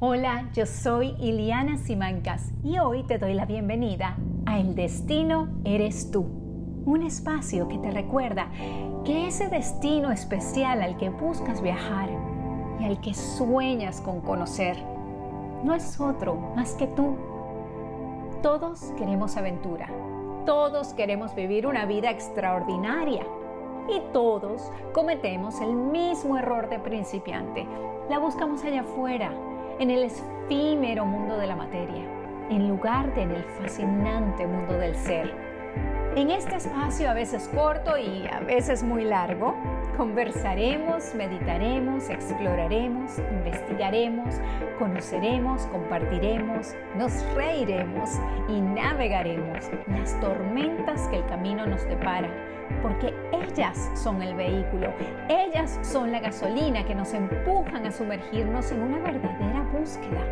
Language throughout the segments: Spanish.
Hola, yo soy Iliana Simancas y hoy te doy la bienvenida a El Destino Eres Tú, un espacio que te recuerda que ese destino especial al que buscas viajar y al que sueñas con conocer no es otro más que tú. Todos queremos aventura, todos queremos vivir una vida extraordinaria y todos cometemos el mismo error de principiante. La buscamos allá afuera en el efímero mundo de la materia, en lugar de en el fascinante mundo del ser. En este espacio, a veces corto y a veces muy largo, conversaremos, meditaremos, exploraremos, investigaremos, conoceremos, compartiremos, nos reiremos y navegaremos las tormentas que el camino nos depara porque ellas son el vehículo, ellas son la gasolina que nos empujan a sumergirnos en una verdadera búsqueda.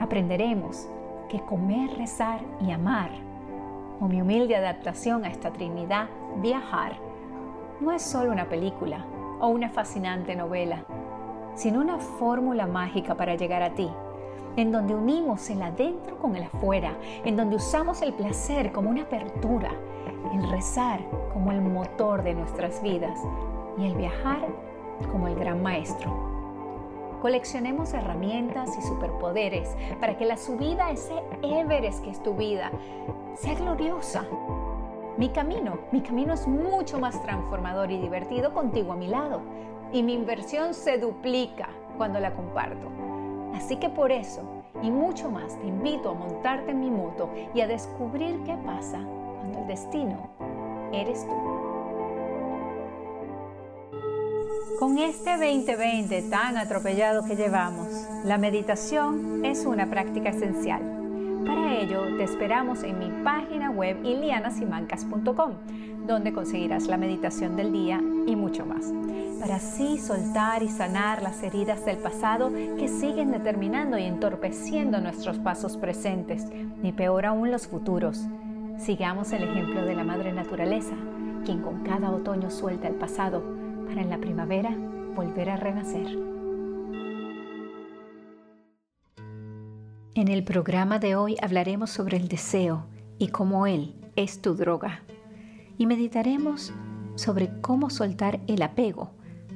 Aprenderemos que comer, rezar y amar, o mi humilde adaptación a esta Trinidad, viajar, no es solo una película o una fascinante novela, sino una fórmula mágica para llegar a ti en donde unimos el adentro con el afuera, en donde usamos el placer como una apertura, el rezar como el motor de nuestras vidas y el viajar como el gran maestro. Coleccionemos herramientas y superpoderes para que la subida a ese Everest que es tu vida sea gloriosa. Mi camino, mi camino es mucho más transformador y divertido contigo a mi lado y mi inversión se duplica cuando la comparto. Así que por eso y mucho más te invito a montarte en mi moto y a descubrir qué pasa cuando el destino eres tú. Con este 2020 tan atropellado que llevamos, la meditación es una práctica esencial. Para ello, te esperamos en mi página web ilianasimancas.com, donde conseguirás la meditación del día y mucho más, para así soltar y sanar las heridas del pasado que siguen determinando y entorpeciendo nuestros pasos presentes, ni peor aún los futuros. Sigamos el ejemplo de la Madre Naturaleza, quien con cada otoño suelta el pasado para en la primavera volver a renacer. En el programa de hoy hablaremos sobre el deseo y cómo él es tu droga y meditaremos sobre cómo soltar el apego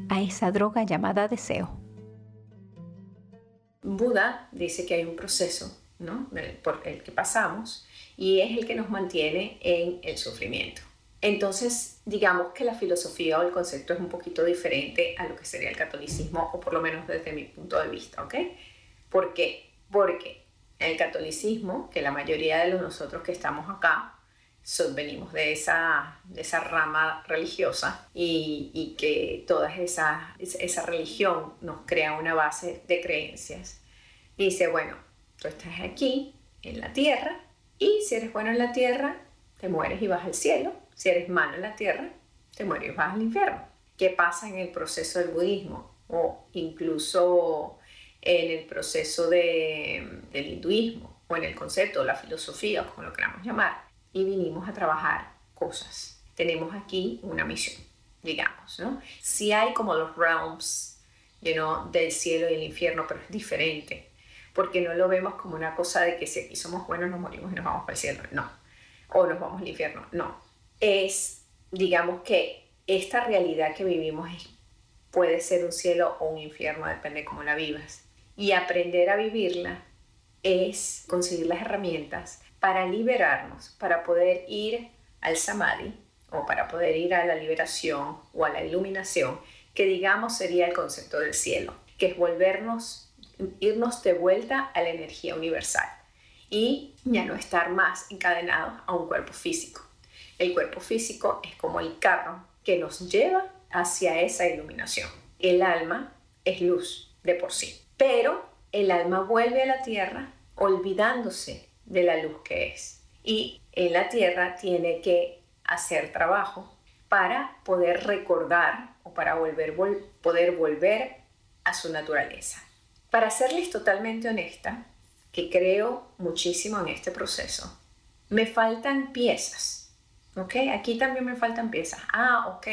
a esa droga llamada deseo. Buda dice que hay un proceso ¿no? por el que pasamos y es el que nos mantiene en el sufrimiento. Entonces, digamos que la filosofía o el concepto es un poquito diferente a lo que sería el catolicismo, o por lo menos desde mi punto de vista, ¿ok? ¿Por qué? Porque el catolicismo, que la mayoría de nosotros que estamos acá venimos de esa, esa rama religiosa y, que toda esa, esa religión nos crea una base de creencias. dice, bueno, tú estás aquí en la tierra y si eres bueno en la tierra, te mueres y vas al cielo. Si eres malo en la tierra, te mueres vas al infierno. ¿Qué pasa en el proceso del budismo? O incluso en el proceso de, del hinduismo, o en el concepto, la filosofía, como lo queramos llamar y vinimos a trabajar cosas. Tenemos aquí una misión, digamos, ¿no? Si hay como los realms, you know, del cielo y el infierno, pero es diferente, porque no lo vemos como una cosa de que si aquí somos buenos nos morimos y nos vamos para el cielo, no, o nos vamos al infierno, no. Es, digamos que esta realidad que vivimos puede ser un cielo o un infierno, depende de cómo la vivas. Y aprender a vivirla es conseguir las herramientas para liberarnos, para poder ir al samadhi o para poder ir a la liberación o a la iluminación, que digamos sería el concepto del cielo, que es volvernos, irnos de vuelta a la energía universal y ya no estar más encadenados a un cuerpo físico. El cuerpo físico es como el carro que nos lleva hacia esa iluminación. El alma es luz de por sí, pero el alma vuelve a la tierra olvidándose de la luz que es. Y en la tierra tiene que hacer trabajo para poder recordar o para volver, poder volver a su naturaleza. Para serles totalmente honesta, que creo muchísimo en este proceso, me faltan piezas. ¿Ok? Aquí también me faltan piezas. Ah, ok.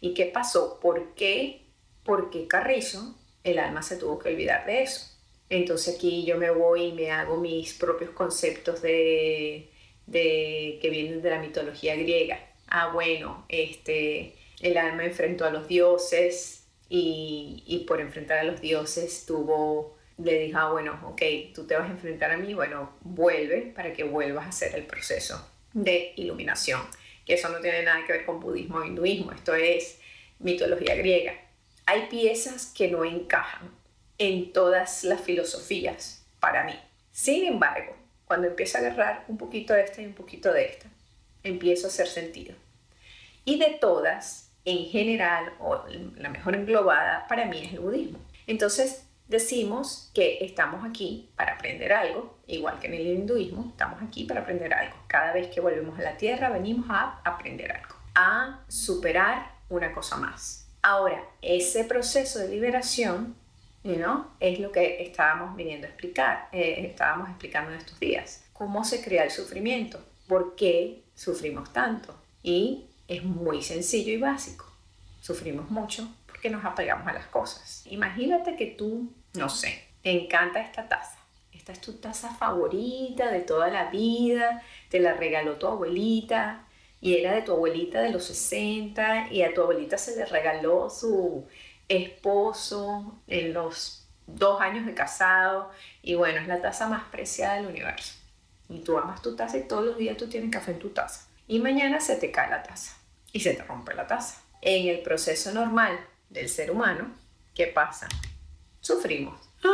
¿Y qué pasó? ¿Por qué? Porque Carrizo, el alma se tuvo que olvidar de eso. Entonces aquí yo me voy y me hago mis propios conceptos de, de que vienen de la mitología griega. Ah, bueno, este, el alma enfrentó a los dioses y, y por enfrentar a los dioses tuvo, le dijo, ah, bueno, ok, tú te vas a enfrentar a mí, bueno, vuelve para que vuelvas a hacer el proceso de iluminación, que eso no tiene nada que ver con budismo o hinduismo, esto es mitología griega. Hay piezas que no encajan en todas las filosofías para mí. Sin embargo, cuando empiezo a agarrar un poquito de esta y un poquito de esta, empiezo a hacer sentido. Y de todas, en general, o la mejor englobada, para mí es el budismo. Entonces, decimos que estamos aquí para aprender algo, igual que en el hinduismo, estamos aquí para aprender algo. Cada vez que volvemos a la tierra, venimos a aprender algo, a superar una cosa más. Ahora, ese proceso de liberación ¿no? Es lo que estábamos viniendo a explicar, eh, estábamos explicando en estos días. ¿Cómo se crea el sufrimiento? ¿Por qué sufrimos tanto? Y es muy sencillo y básico. Sufrimos mucho porque nos apegamos a las cosas. Imagínate que tú, no sé, te encanta esta taza. Esta es tu taza favorita de toda la vida, te la regaló tu abuelita y era de tu abuelita de los 60 y a tu abuelita se le regaló su esposo, en los dos años de casado, y bueno, es la taza más preciada del universo. Y tú amas tu taza y todos los días tú tienes café en tu taza. Y mañana se te cae la taza y se te rompe la taza. En el proceso normal del ser humano, ¿qué pasa? Sufrimos. ¡Ah!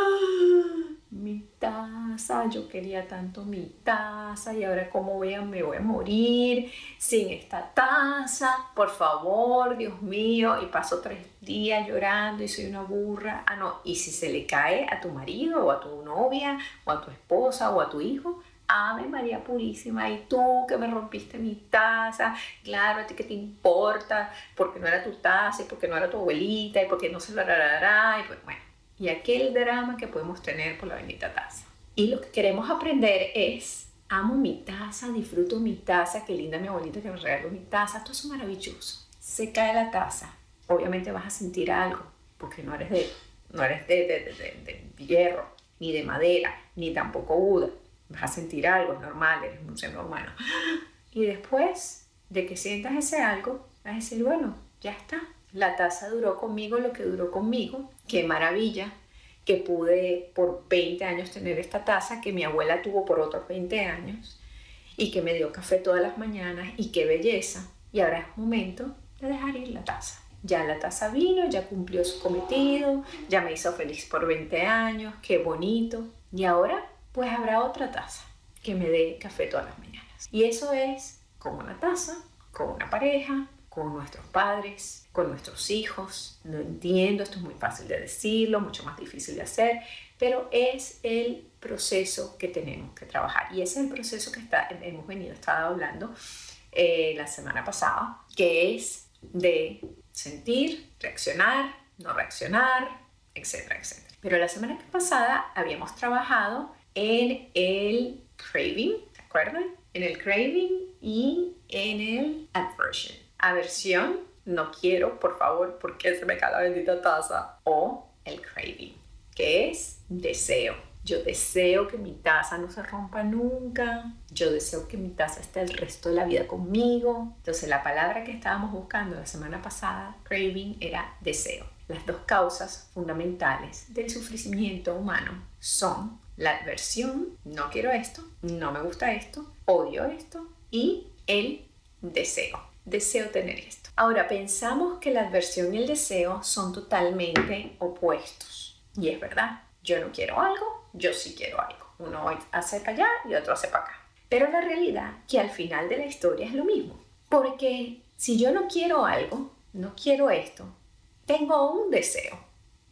mi taza, yo quería tanto mi taza y ahora como vean me voy a morir sin esta taza, por favor, Dios mío, y paso tres días llorando y soy una burra. Ah, no, y si se le cae a tu marido o a tu novia o a tu esposa o a tu hijo, Ave María Purísima, y tú que me rompiste mi taza, claro, a ti que te importa, porque no era tu taza y porque no era tu abuelita y porque no se lo hará, y pues bueno y aquel drama que podemos tener por la bendita taza. Y lo que queremos aprender es, amo mi taza, disfruto mi taza, qué linda mi abuelita que me regaló mi taza, esto es maravilloso. Se cae la taza, obviamente vas a sentir algo, porque no eres de, no eres de, de, de, hierro, ni de madera, ni tampoco Buda. Vas a sentir algo, es normal, eres un ser humano. Y después de que sientas ese algo, vas a decir, bueno, ya está, la taza duró conmigo lo que duró conmigo. Qué maravilla que pude por 20 años tener esta taza que mi abuela tuvo por otros 20 años y que me dio café todas las mañanas y qué belleza. Y ahora es momento de dejar ir la taza. Ya la taza vino, ya cumplió su cometido, ya me hizo feliz por 20 años, qué bonito. Y ahora pues habrá otra taza que me dé café todas las mañanas. Y eso es como una taza, con una pareja, con nuestros padres, con nuestros hijos. No entiendo, esto es muy fácil de decirlo, mucho más difícil de hacer, pero es el proceso que tenemos que trabajar. Y ese es el proceso que está, hemos venido, estaba hablando eh, la semana pasada, que es de sentir, reaccionar, no reaccionar, etcétera, etcétera. Pero la semana pasada habíamos trabajado en el craving, ¿se acuerdan? En el craving y en el aversion aversión, no quiero, por favor, porque se me cae la bendita taza, o el craving, que es deseo. Yo deseo que mi taza no se rompa nunca. Yo deseo que mi taza esté el resto de la vida conmigo. Entonces la palabra que estábamos buscando la semana pasada, craving, era deseo. Las dos causas fundamentales del sufrimiento humano son la adversión, no quiero esto, no me gusta esto, odio esto, y el deseo deseo tener esto. Ahora, pensamos que la adversión y el deseo son totalmente opuestos. Y es verdad, yo no quiero algo, yo sí quiero algo. Uno hace para allá y otro hace para acá. Pero la realidad que al final de la historia es lo mismo. Porque si yo no quiero algo, no quiero esto, tengo un deseo.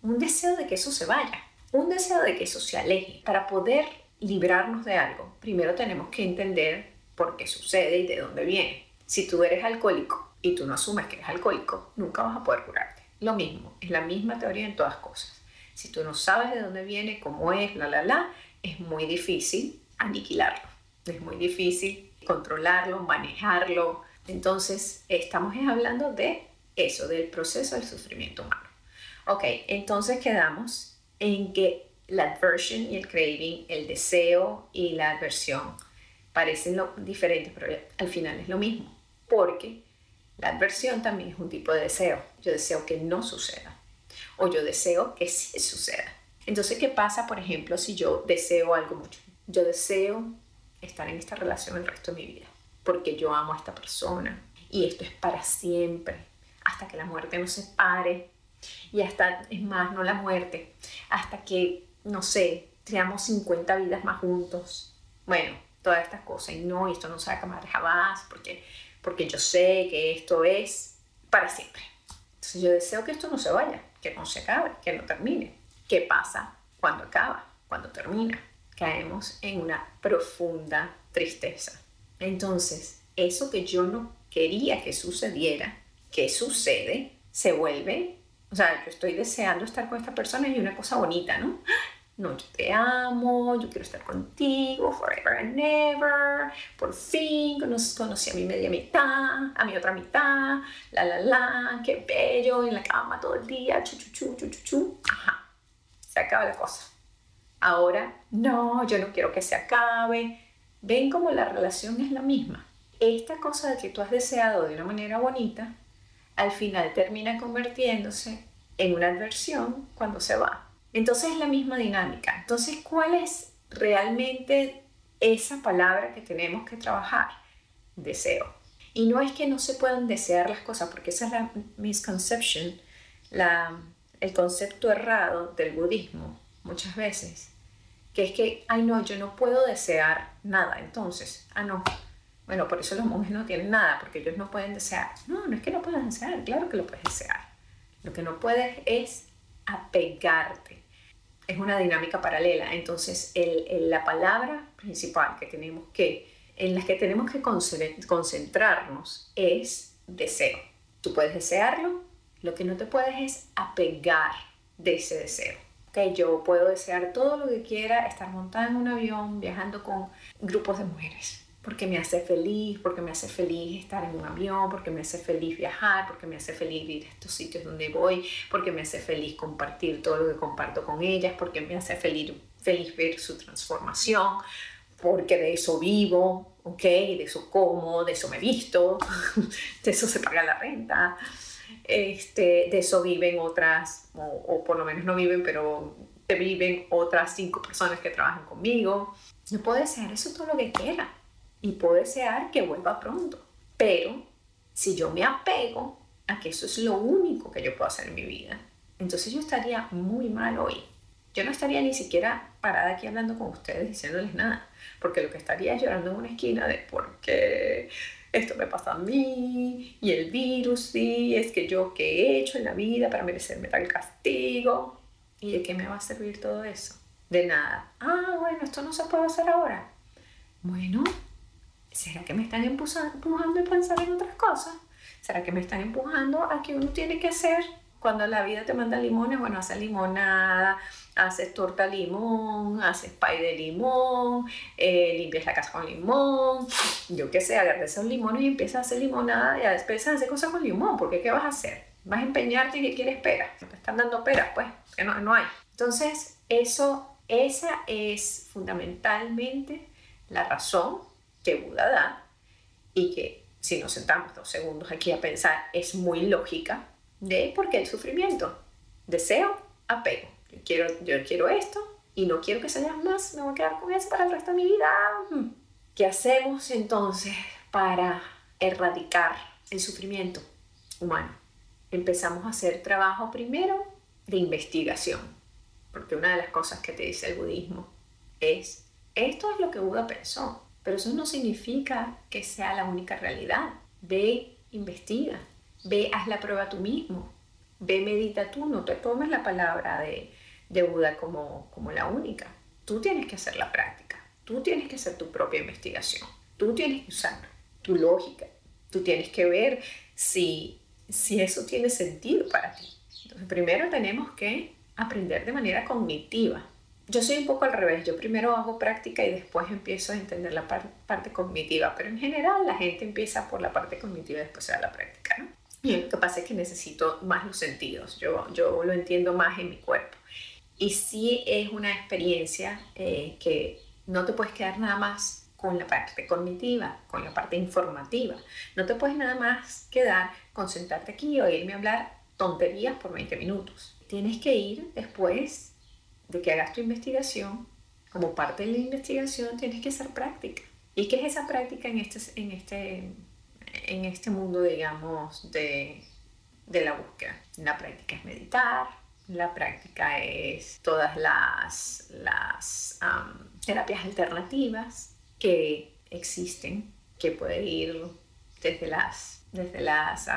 Un deseo de que eso se vaya. Un deseo de que eso se aleje. Para poder librarnos de algo, primero tenemos que entender por qué sucede y de dónde viene. Si tú eres alcohólico y tú no asumes que eres alcohólico, nunca vas a poder curarte. Lo mismo, es la misma teoría en todas cosas. Si tú no sabes de dónde viene, cómo es, la, la, la, es muy difícil aniquilarlo. Es muy difícil controlarlo, manejarlo. Entonces, estamos hablando de eso, del proceso del sufrimiento humano. Ok, entonces quedamos en que la aversion y el craving, el deseo y la adversión, parecen lo, diferentes, pero al final es lo mismo. Porque la adversión también es un tipo de deseo. Yo deseo que no suceda. O yo deseo que sí suceda. Entonces, ¿qué pasa, por ejemplo, si yo deseo algo mucho? Yo deseo estar en esta relación el resto de mi vida. Porque yo amo a esta persona. Y esto es para siempre. Hasta que la muerte nos separe. Y hasta, es más, no la muerte. Hasta que, no sé, seamos 50 vidas más juntos. Bueno, todas estas cosas. Y no, esto no se va a acabar jamás. Porque porque yo sé que esto es para siempre. Entonces yo deseo que esto no se vaya, que no se acabe, que no termine. ¿Qué pasa cuando acaba, cuando termina? Caemos en una profunda tristeza. Entonces, eso que yo no quería que sucediera, que sucede, se vuelve, o sea, yo estoy deseando estar con esta persona y una cosa bonita, ¿no? no, yo te amo, yo quiero estar contigo, forever and ever, por fin conocí a mi media mitad, a mi otra mitad, la la la, qué bello, en la cama todo el día, chu chu chu chu chu chu, ajá, se acaba la cosa. Ahora, no, yo no quiero que se acabe. Ven como la relación es la misma. Esta cosa de que tú has deseado de una manera bonita, al final termina convirtiéndose en una adversión cuando se va. Entonces es la misma dinámica. Entonces, ¿cuál es realmente esa palabra que tenemos que trabajar? Deseo. Y no es que no se puedan desear las cosas, porque esa es la misconception, la, el concepto errado del budismo muchas veces, que es que, ay no, yo no puedo desear nada, entonces, ah no, bueno, por eso los monjes no tienen nada, porque ellos no pueden desear. No, no es que no puedas desear, claro que lo puedes desear. Lo que no puedes es apegarte. Es una dinámica paralela. Entonces, la palabra principal que tenemos que, en la que tenemos que concentrarnos es deseo. Tú puedes desearlo, lo que no te puedes es apegar de ese deseo. Okay, yo puedo desear todo lo que quiera, estar montada en un avión, viajando con grupos de mujeres porque me hace feliz, porque me hace feliz estar en un avión, porque me hace feliz viajar, porque me hace feliz ir a estos sitios donde voy, porque me hace feliz compartir todo lo que comparto con ellas, porque me hace feliz, feliz ver su transformación, porque de eso vivo, ¿ok? De eso como, de eso me visto, de eso se paga la renta, este, de eso viven otras, o, o por lo menos no viven, pero viven otras cinco personas que trabajan conmigo. Yo puedo desear eso todo lo que quiera y puedo desear que vuelva pronto. Pero si yo me apego a que eso es lo único que yo puedo hacer en mi vida, entonces yo estaría muy mal hoy. Yo no estaría ni siquiera parada aquí hablando con ustedes diciéndoles nada, porque lo que estaría es llorando en una esquina de por qué esto me pasa a mí y el virus, sí, es que yo qué he hecho en la vida para merecerme tal castigo. ¿Y de qué me va a servir todo eso? De nada. Ah, bueno, esto no se puede hacer ahora. Bueno, ¿será que me están empujando a pensar en otras cosas? ¿Será que me están empujando a que uno tiene que hacer cuando la vida te manda limones? Bueno, haces limonada, haces torta limón, haces pay de limón, eh, limpias la casa con limón, yo qué sé, agarras esos limones y empiezas a hacer limonada y después a hacer cosas con limón, porque ¿qué vas a hacer? Vas a empeñarte y ¿qué quieres peras? Te están dando peras, pues, que no, no hay. Entonces, eso, esa es fundamentalmente la razón que Buda da y que si nos sentamos dos segundos aquí a pensar es muy lógica de por qué el sufrimiento. Deseo, apego. Yo quiero, yo quiero esto y no quiero que se más, me voy a quedar con eso para el resto de mi vida. Hmm. ¿Qué hacemos entonces para erradicar el sufrimiento humano? Empezamos a hacer trabajo primero de investigación, porque una de las cosas que te dice el budismo es, esto es lo que Buda pensó, pero eso no significa que sea la única realidad. Ve, investiga, ve, haz la prueba tú mismo, ve, medita tú, no te tomes la palabra de, de Buda como, como la única. Tú tienes que hacer la práctica, tú tienes que hacer tu propia investigación, tú tienes que usar tu lógica, tú tienes que ver si, si eso tiene sentido para ti. Entonces, primero tenemos que aprender de manera cognitiva yo soy un poco al revés, yo primero hago práctica y después empiezo a entender la parte cognitiva, pero en general la gente empieza por la parte cognitiva y después se da la práctica, ¿no? Y lo que pasa es que necesito más los sentidos, yo, yo lo entiendo más en mi cuerpo. Y sí es una experiencia eh, que no te puedes quedar nada más con la parte cognitiva, con la parte informativa. No te puedes nada más quedar con sentarte aquí y oírme hablar tonterías por 20 minutos. Tienes que ir después de que hagas tu investigación, como parte de la investigación tienes que hacer práctica. ¿Y qué es esa práctica en este, en este, en este mundo, digamos, de, de la búsqueda? La práctica es meditar, la práctica es todas las, las terapias alternativas que existen, que pueden ir desde las, desde las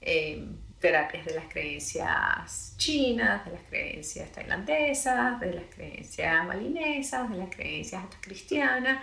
em, terapias de las creencias chinas, de las creencias tailandesas, de las creencias malinesas, de las creencias hasta cristianas.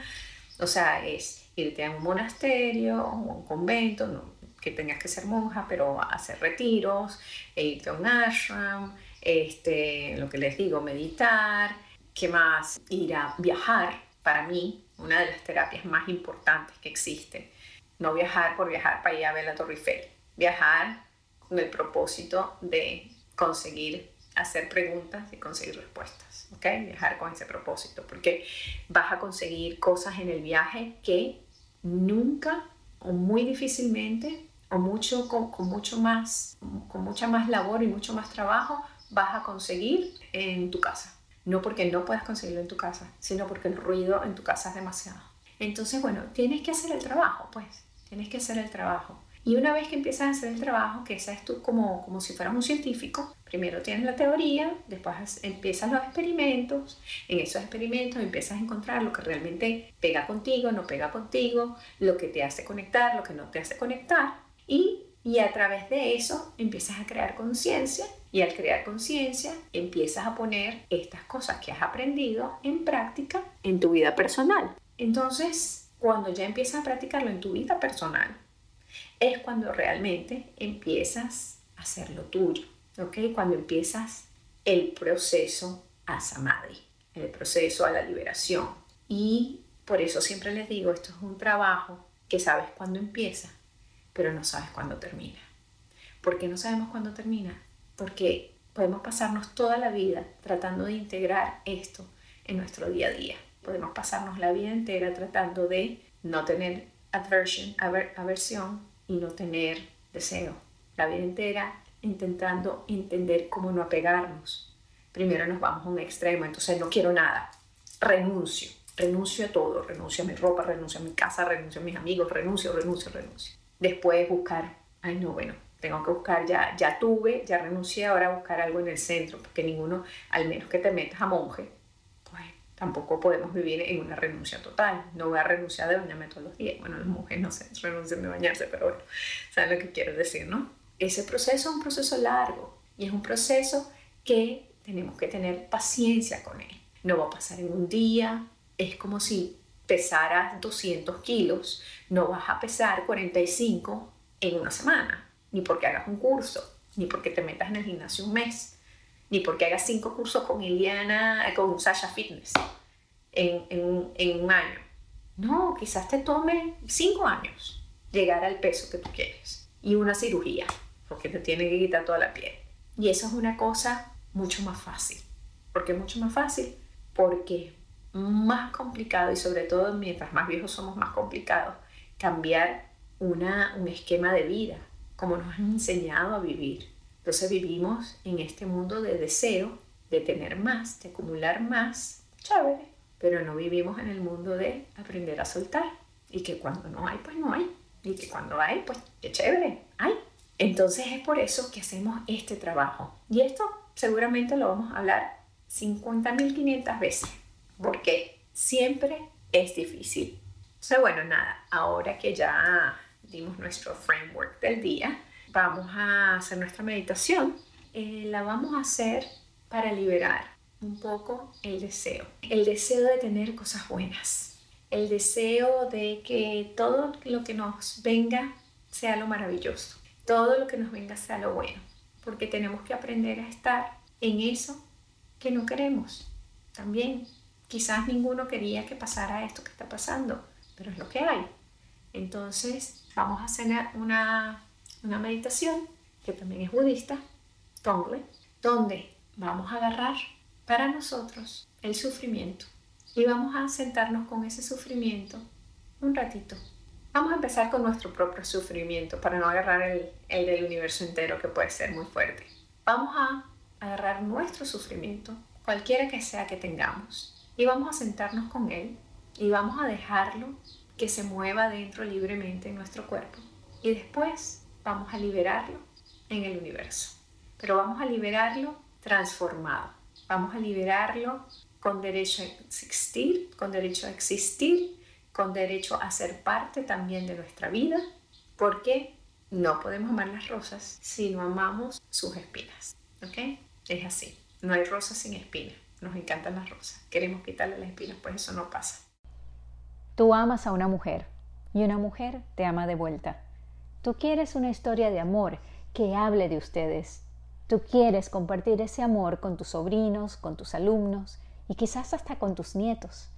O sea, es irte a un monasterio o un convento, no que tengas que ser monja, pero hacer retiros, e irte a un ashram, este, lo que les digo, meditar, ¿qué más? Ir a viajar, para mí, una de las terapias más importantes que existe. No viajar por viajar para ir a ver la Torre Eiffel, viajar con el propósito de conseguir hacer preguntas y conseguir respuestas, ¿ok? Viajar con ese propósito, porque vas a conseguir cosas en el viaje que nunca o muy difícilmente o mucho con, mucho más con mucha más labor y mucho más trabajo vas a conseguir en tu casa. No porque no puedas conseguirlo en tu casa, sino porque el ruido en tu casa es demasiado. Entonces, bueno, tienes que hacer el trabajo, pues, tienes que hacer el trabajo. Y una vez que empiezas a hacer el trabajo, que esa es tú como, como si fueras un científico, primero tienes la teoría, después empiezas los experimentos, en esos experimentos empiezas a encontrar lo que realmente pega contigo, no pega contigo, lo que te hace conectar, lo que no te hace conectar, y, y a través de eso empiezas a crear conciencia y al crear conciencia empiezas a poner estas cosas que has aprendido en práctica en tu vida personal. Entonces, cuando ya empiezas a practicarlo en tu vida personal, es cuando realmente empiezas a hacer lo tuyo, ¿ok? Cuando empiezas el proceso a samadhi, el proceso a la liberación. Y por eso siempre les digo, esto es un trabajo que sabes cuándo empieza, pero no sabes cuándo termina. ¿Por qué no sabemos cuándo termina? Porque podemos pasarnos toda la vida tratando de integrar esto en nuestro día a día. Podemos pasarnos la vida entera tratando de no tener aversion, aversión y no tener deseo. La vida entera intentando entender cómo no apegarnos. Primero nos vamos a un extremo, entonces no quiero nada, renuncio, renuncio a todo, renuncio a mi ropa, renuncio a mi casa, renuncio a mis amigos, renuncio, renuncio, renuncio. Después buscar, ay no, bueno, tengo que buscar, ya, ya tuve, ya renuncié, ahora buscar algo en el centro, porque ninguno, al menos que te metas a monje, tampoco podemos vivir en una renuncia total. No voy a renunciar de bañarme todos los días. Bueno, las mujeres no sé, renuncian de bañarse, pero bueno, ¿saben lo que quiero decir, no? Ese proceso es un proceso largo y es un proceso que tenemos que tener paciencia con él. No va a pasar en un día, es como si pesaras 200 kilos, no vas a pesar 45 en una semana, ni porque hagas un curso, ni porque te metas en el gimnasio un mes ni porque hagas cinco cursos con Iliana, con Sasha Fitness en, en, en un año. No, quizás te tome cinco años llegar al peso que tú quieres y una cirugía, porque te tiene que quitar toda la piel. Y eso es una cosa mucho más fácil. ¿Por qué mucho más fácil? Porque más complicado y sobre todo mientras más viejos somos más complicados cambiar una, un esquema de vida, como nos han enseñado a vivir. Entonces vivimos en este mundo de deseo, de tener más, de acumular más, chévere, pero no vivimos en el mundo de aprender a soltar y que cuando no hay, pues no hay, y que cuando hay, pues qué chévere, hay. Entonces es por eso que hacemos este trabajo. Y esto seguramente lo vamos a hablar 50.500 veces, porque siempre es difícil. Entonces, bueno, nada, ahora que ya dimos nuestro framework del día, vamos a hacer nuestra meditación, eh, la vamos a hacer para liberar un poco el deseo. El deseo de tener cosas buenas. El deseo de que todo lo que nos venga sea lo maravilloso. Todo lo que nos venga sea lo bueno. Porque tenemos que aprender a estar en eso que no queremos. También, quizás ninguno quería que pasara esto que está pasando, pero es lo que hay. Entonces, vamos a hacer una una meditación que también es budista, Tongle, donde vamos a agarrar para nosotros el sufrimiento. Y vamos a sentarnos con ese sufrimiento un ratito. Vamos a empezar con nuestro propio sufrimiento para no agarrar el, el del universo entero que puede ser muy fuerte. Vamos a agarrar nuestro sufrimiento, cualquiera que sea que tengamos, y vamos a sentarnos con él y vamos a dejarlo que se mueva dentro libremente en nuestro cuerpo. Y después vamos a liberarlo en el universo. Pero vamos a liberarlo transformado. Vamos a liberarlo con derecho a existir, con derecho a existir, con derecho a ser parte también de nuestra vida, porque no podemos amar las rosas si no amamos sus espinas. ¿Ok? Es así. No hay rosas sin espinas. Nos encantan las rosas. Queremos quitarle las espinas, pues eso no pasa. Tú amas a una mujer y una mujer te ama de vuelta. Tú quieres una historia de amor que hable de ustedes, Tú quieres compartir ese amor con tus sobrinos, con tus alumnos y quizás hasta con tus nietos.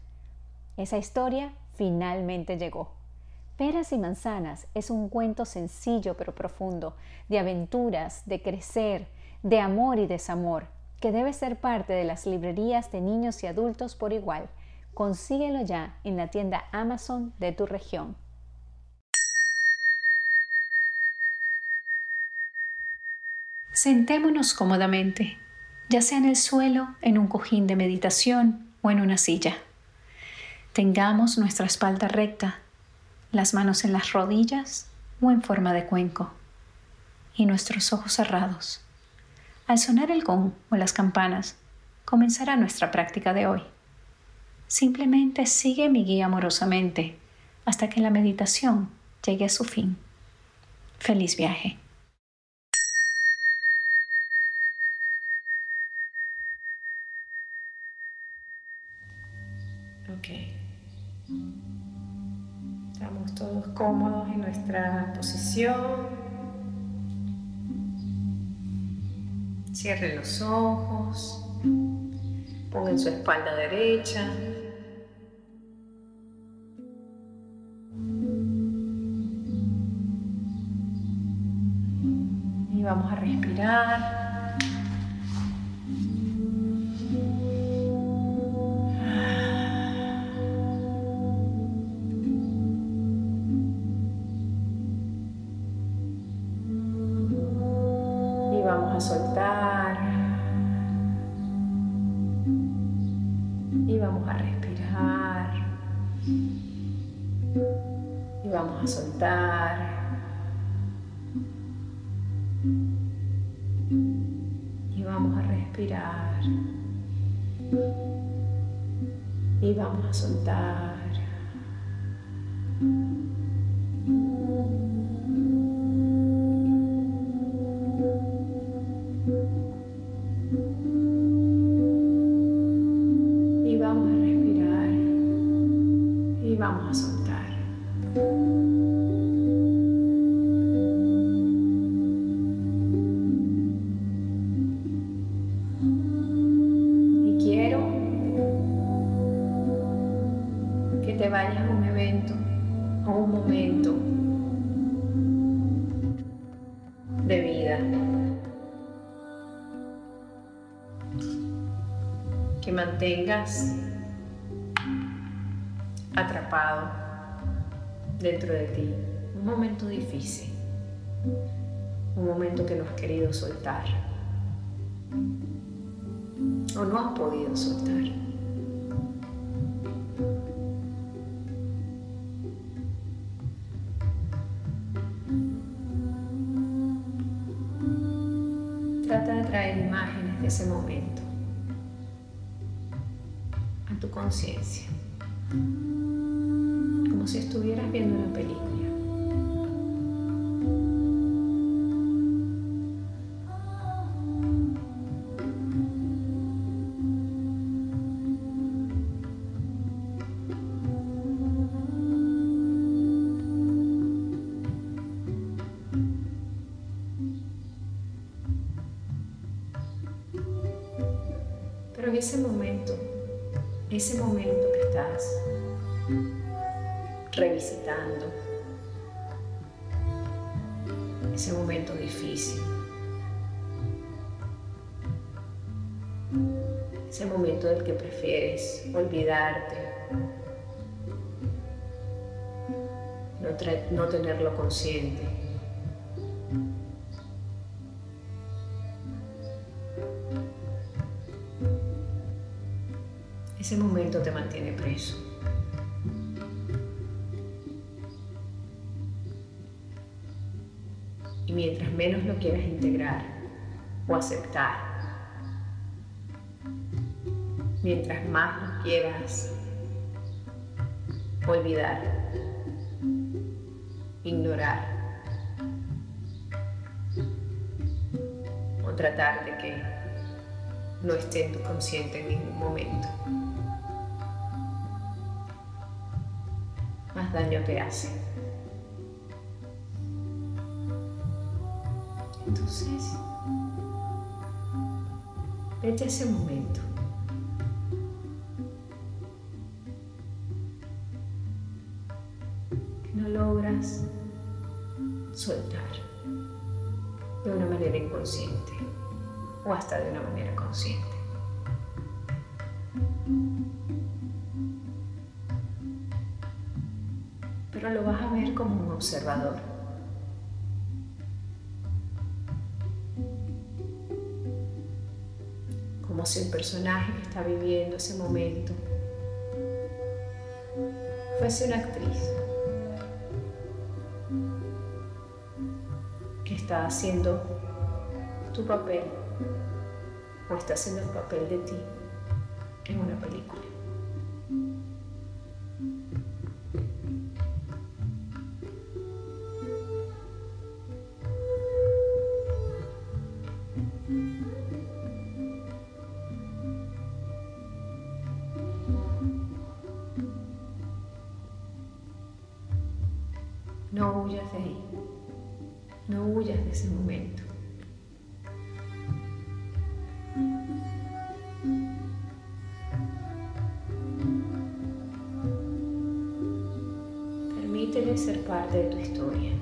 Esa historia finalmente llegó. Peras y Manzanas es un cuento sencillo pero profundo, de aventuras, de crecer, de amor y desamor, que debe ser parte de las librerías de niños y adultos por igual. Consíguelo ya en la tienda Amazon de tu región. Sentémonos cómodamente, ya sea en el suelo, en un cojín de meditación o en una silla. Tengamos nuestra espalda recta, las manos en las rodillas o en forma de cuenco, y nuestros ojos cerrados. Al sonar el gong o las campanas, comenzará nuestra práctica de hoy. Simplemente sigue mi guía amorosamente hasta que la meditación llegue a su fin. Feliz viaje. Cómodos en nuestra posición. Cierren los ojos. Pongan su espalda derecha. Y vamos a respirar. Y vamos a soltar. Atrapado dentro de ti un momento difícil, un momento que no has querido soltar o no has podido soltar. Trata de traer imágenes de ese momento como si estuvieras viendo una película. Ese momento que estás revisitando, ese momento difícil, ese momento del que prefieres olvidarte, no, no tenerlo consciente. Quieras olvidar, ignorar o tratar de que no esté en tu consciente en ningún momento. Más daño te hace. Entonces, vete a ese momento. O hasta de una manera consciente. Pero lo vas a ver como un observador. Como si el personaje que está viviendo ese momento fuese una actriz que está haciendo tu papel está haciendo el papel de ti en una película. No huyas de ahí. No huyas de ese momento. Parte de tu historia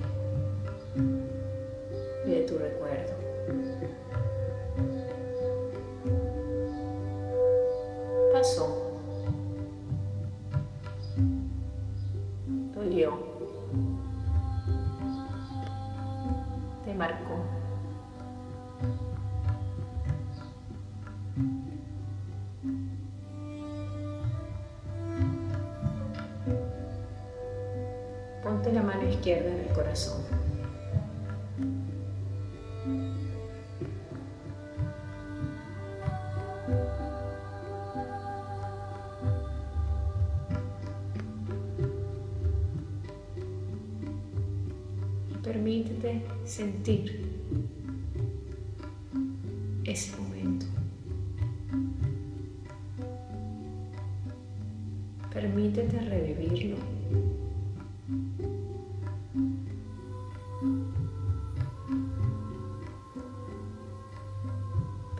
izquierda en el corazón. Permítete sentir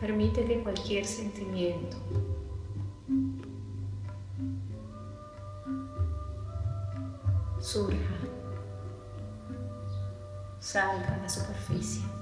Permite que cualquier sentimiento surja, salga a la superficie.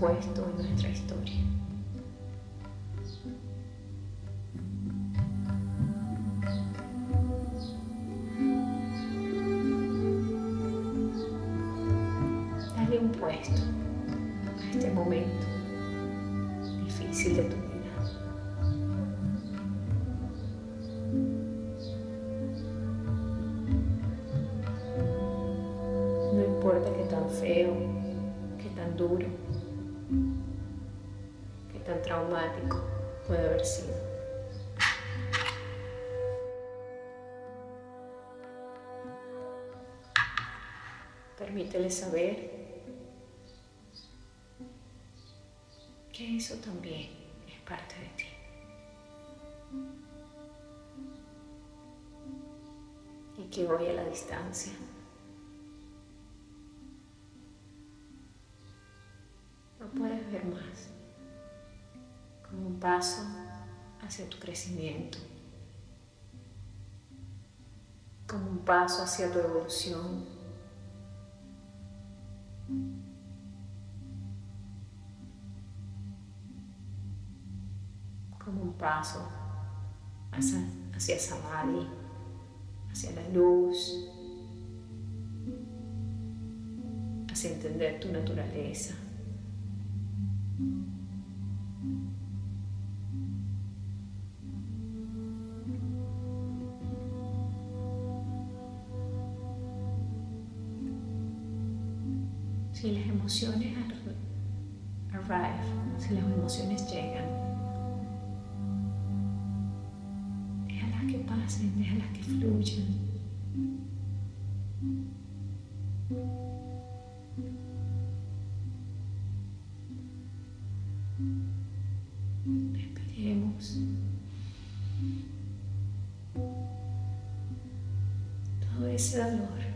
No tenga su puesto en nuestra historia. Tan traumático puede haber sido. Permítele saber que eso también es parte de ti. Y que voy a la distancia no puedes ver más paso hacia tu crecimiento, como un paso hacia tu evolución. como un paso hacia, hacia hacia la luz, hacia entender tu naturaleza. Emociones arrive, si las emociones llegan, déjalas que pasen, déjalas que fluyan. Respiremos. Todo ese dolor.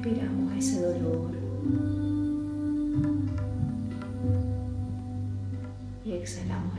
Respiramos ese dolor. Y exhalamos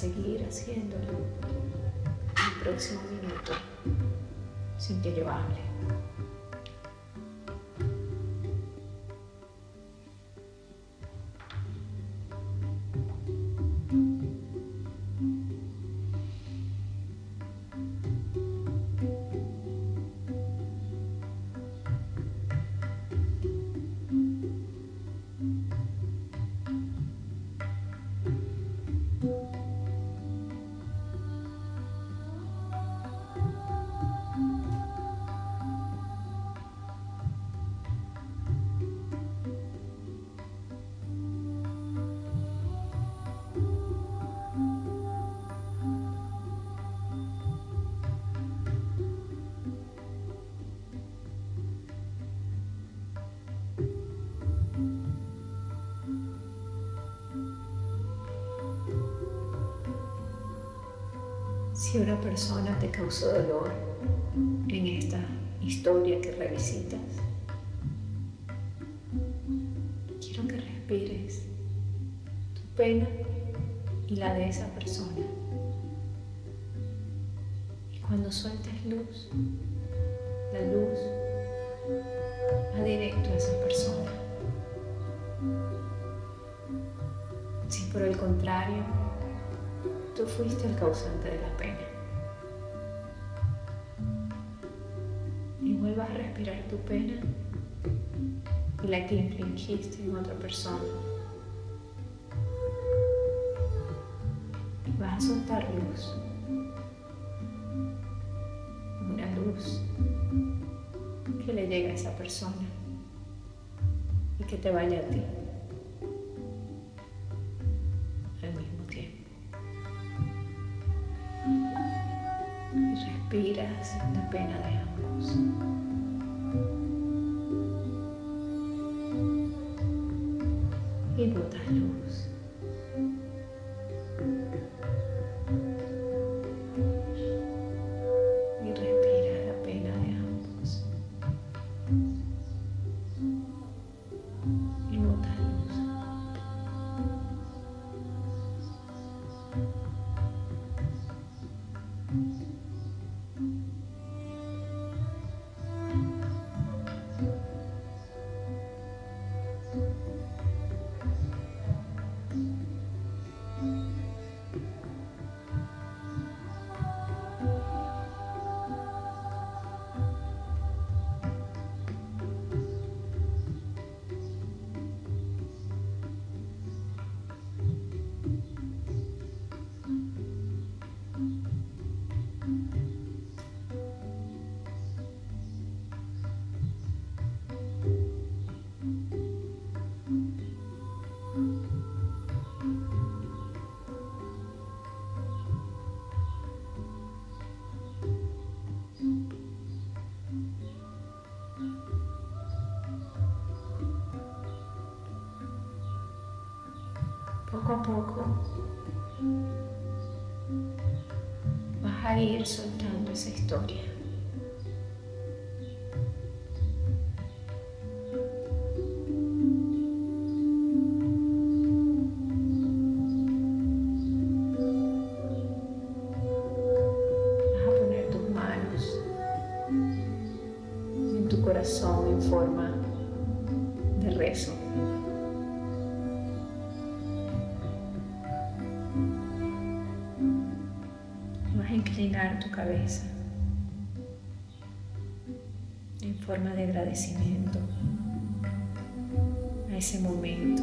seguir haciéndolo el próximo minuto sin que yo hable. Si una persona te causó dolor en esta historia que revisitas, quiero que respires tu pena y la de esa persona. Y cuando sueltes luz, la luz va directo a esa persona, sin por el contrario, fuiste el causante de la pena. Y vuelvas a respirar tu pena y la que infringiste en otra persona. Y vas a soltar luz. Una luz que le llega a esa persona y que te vaya a ti. Pena. de agradecimiento a ese momento,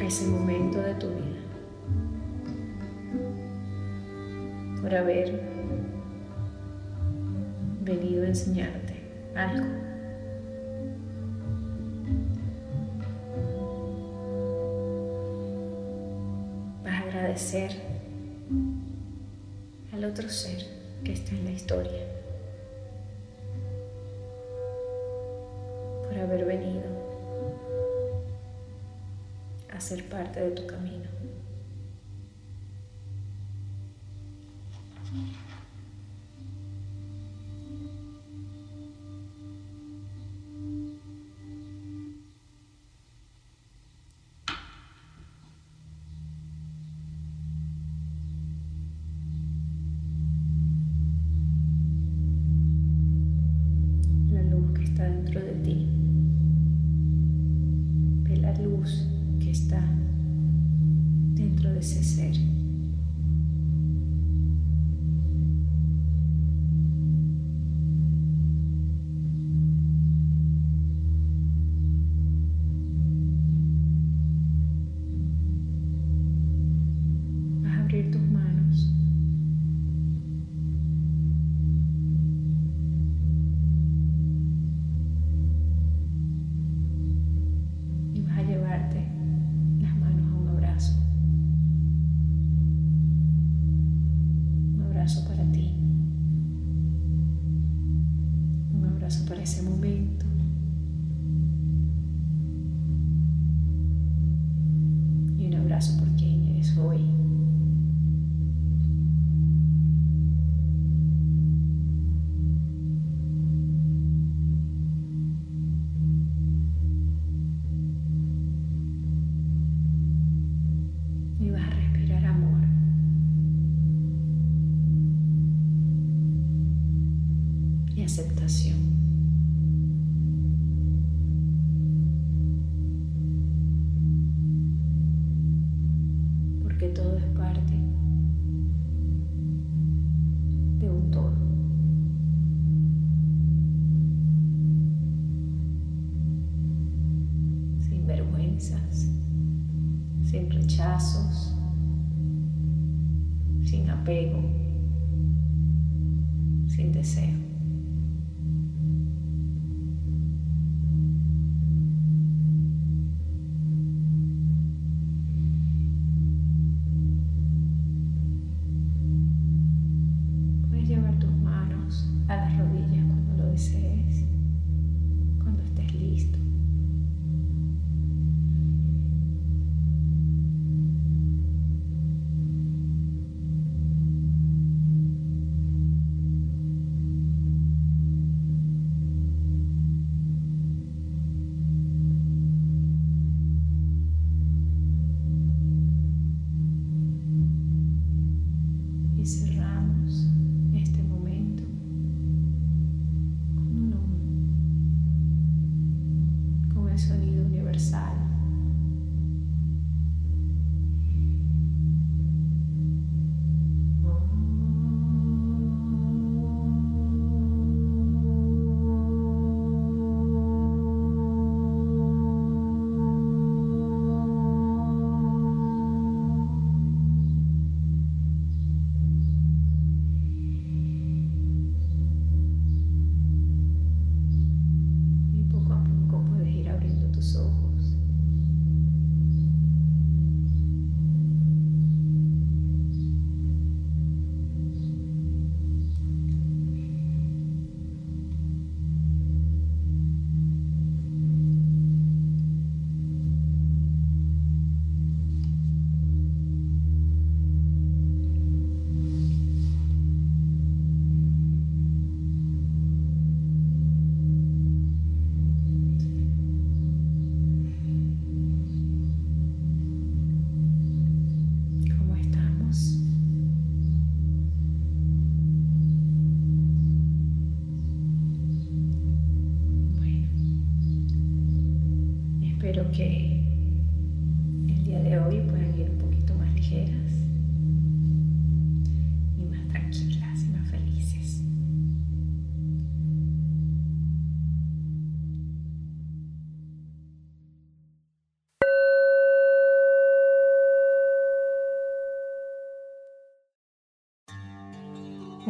a ese momento de tu vida, por haber venido a enseñarte algo. Vas a agradecer al otro ser que está en la historia ser parte de tu camino.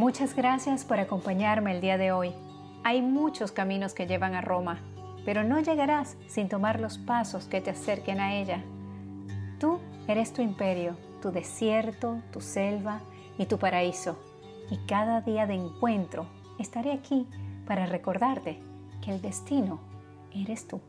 Muchas gracias por acompañarme el día de hoy. Hay muchos caminos que llevan a Roma pero no llegarás sin tomar los pasos que te acerquen a ella. Tú eres tu imperio, tu desierto, tu selva y tu paraíso. Y cada día de encuentro estaré aquí para recordarte que el destino eres tú.